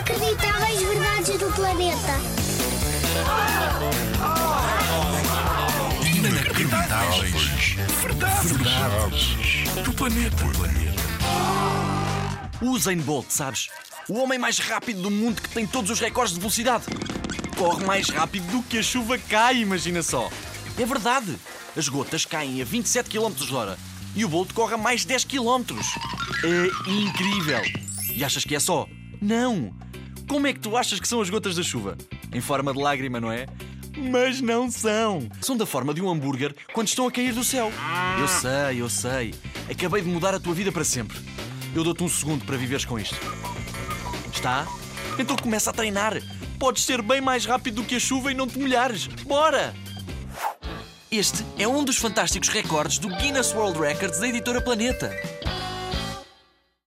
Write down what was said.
Inacreditáveis verdades do planeta. Inacreditáveis. Verdades. Verdades. Do planeta. Usain Bolt, sabes? O homem mais rápido do mundo que tem todos os recordes de velocidade. Corre mais rápido do que a chuva cai, imagina só. É verdade. As gotas caem a 27 km h e o Bolt corre a mais 10 km. É incrível. E achas que é só? Não. Como é que tu achas que são as gotas da chuva? Em forma de lágrima, não é? Mas não são. São da forma de um hambúrguer quando estão a cair do céu. Eu sei, eu sei. Acabei de mudar a tua vida para sempre. Eu dou-te um segundo para viveres com isto. Está? Então começa a treinar. Podes ser bem mais rápido do que a chuva e não te molhares. Bora! Este é um dos fantásticos recordes do Guinness World Records da editora Planeta.